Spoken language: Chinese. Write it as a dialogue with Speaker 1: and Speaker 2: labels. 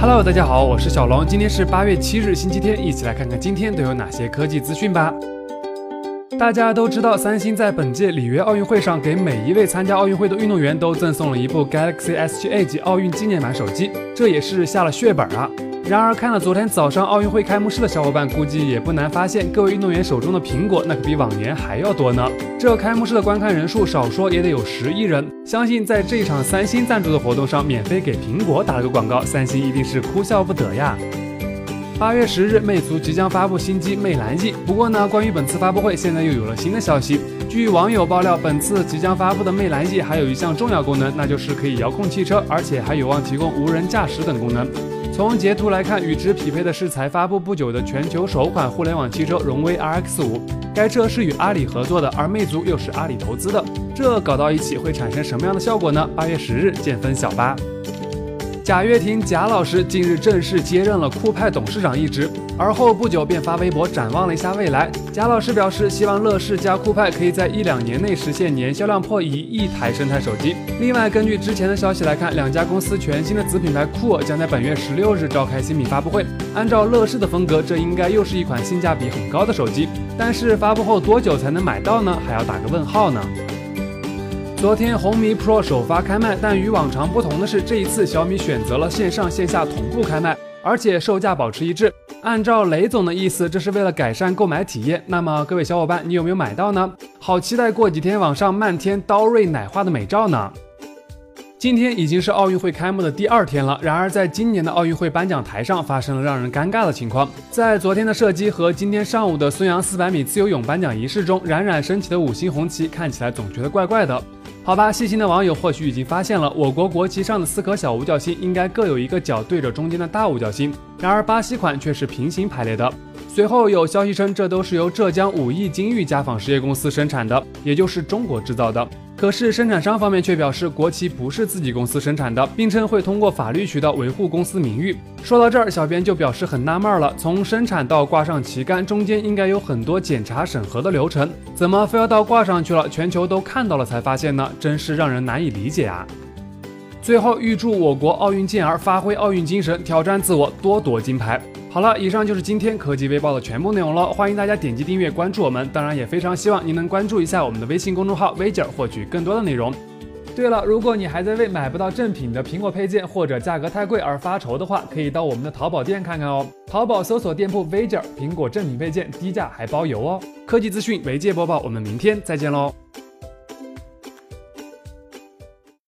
Speaker 1: Hello，大家好，我是小龙，今天是八月七日，星期天，一起来看看今天都有哪些科技资讯吧。大家都知道，三星在本届里约奥运会上给每一位参加奥运会的运动员都赠送了一部 Galaxy S7 Edge 奥运纪念版手机，这也是下了血本啊。然而，看了昨天早上奥运会开幕式的小伙伴，估计也不难发现，各位运动员手中的苹果那可比往年还要多呢。这开幕式的观看人数少说也得有十亿人，相信在这场三星赞助的活动上，免费给苹果打了个广告，三星一定是哭笑不得呀。八月十日，魅族即将发布新机魅蓝 E。不过呢，关于本次发布会，现在又有了新的消息。据网友爆料，本次即将发布的魅蓝 E 还有一项重要功能，那就是可以遥控汽车，而且还有望提供无人驾驶等功能。从截图来看，与之匹配的是才发布不久的全球首款互联网汽车荣威 RX 五。该车是与阿里合作的，而魅族又是阿里投资的，这搞到一起会产生什么样的效果呢？八月十日见分晓吧。贾跃亭贾老师近日正式接任了酷派董事长一职，而后不久便发微博展望了一下未来。贾老师表示，希望乐视加酷派可以在一两年内实现年销量破一亿台生态手机。另外，根据之前的消息来看，两家公司全新的子品牌酷我将在本月十六日召开新品发布会。按照乐视的风格，这应该又是一款性价比很高的手机。但是发布后多久才能买到呢？还要打个问号呢。昨天红米 Pro 首发开卖，但与往常不同的是，这一次小米选择了线上线下同步开卖，而且售价保持一致。按照雷总的意思，这是为了改善购买体验。那么各位小伙伴，你有没有买到呢？好期待过几天网上漫天刀锐奶画的美照呢！今天已经是奥运会开幕的第二天了，然而在今年的奥运会颁奖台上发生了让人尴尬的情况。在昨天的射击和今天上午的孙杨四百米自由泳颁奖仪式中，冉冉升起的五星红旗看起来总觉得怪怪的。好吧，细心的网友或许已经发现了，我国国旗上的四颗小五角星应该各有一个角对着中间的大五角星，然而巴西款却是平行排列的。随后有消息称，这都是由浙江五义金玉家纺实业公司生产的，也就是中国制造的。可是生产商方面却表示，国旗不是自己公司生产的，并称会通过法律渠道维护公司名誉。说到这儿，小编就表示很纳闷了：从生产到挂上旗杆，中间应该有很多检查审核的流程，怎么非要到挂上去了，全球都看到了才发现呢？真是让人难以理解啊！最后，预祝我国奥运健儿发挥奥运精神，挑战自我，多夺金牌。好了，以上就是今天科技微报的全部内容了。欢迎大家点击订阅关注我们，当然也非常希望您能关注一下我们的微信公众号微姐，获取更多的内容。对了，如果你还在为买不到正品的苹果配件或者价格太贵而发愁的话，可以到我们的淘宝店看看哦。淘宝搜索店铺微姐苹果正品配件，低价还包邮哦。科技资讯，维界播报，我们明天再见喽。